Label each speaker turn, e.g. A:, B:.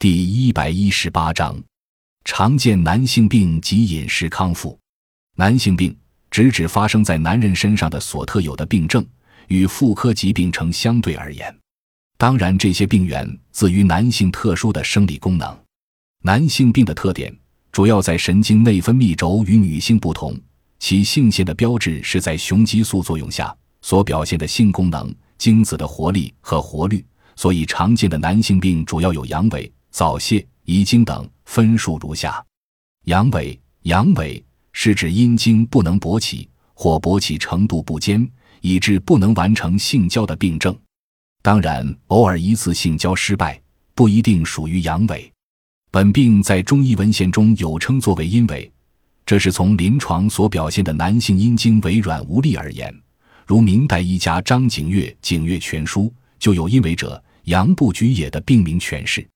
A: 第一百一十八章，常见男性病及饮食康复。男性病直指发生在男人身上的所特有的病症，与妇科疾病成相对而言。当然，这些病源自于男性特殊的生理功能。男性病的特点主要在神经内分泌轴与女性不同，其性腺的标志是在雄激素作用下所表现的性功能、精子的活力和活率。所以，常见的男性病主要有阳痿、早泄、遗精等，分数如下：阳痿，阳痿是指阴茎不能勃起或勃起程度不坚，以致不能完成性交的病症。当然，偶尔一次性交失败不一定属于阳痿。本病在中医文献中有称作为阴痿，这是从临床所表现的男性阴茎微软无力而言。如明代医家张景岳《景岳全书》就有阴痿者。阳不举也的病名诠释。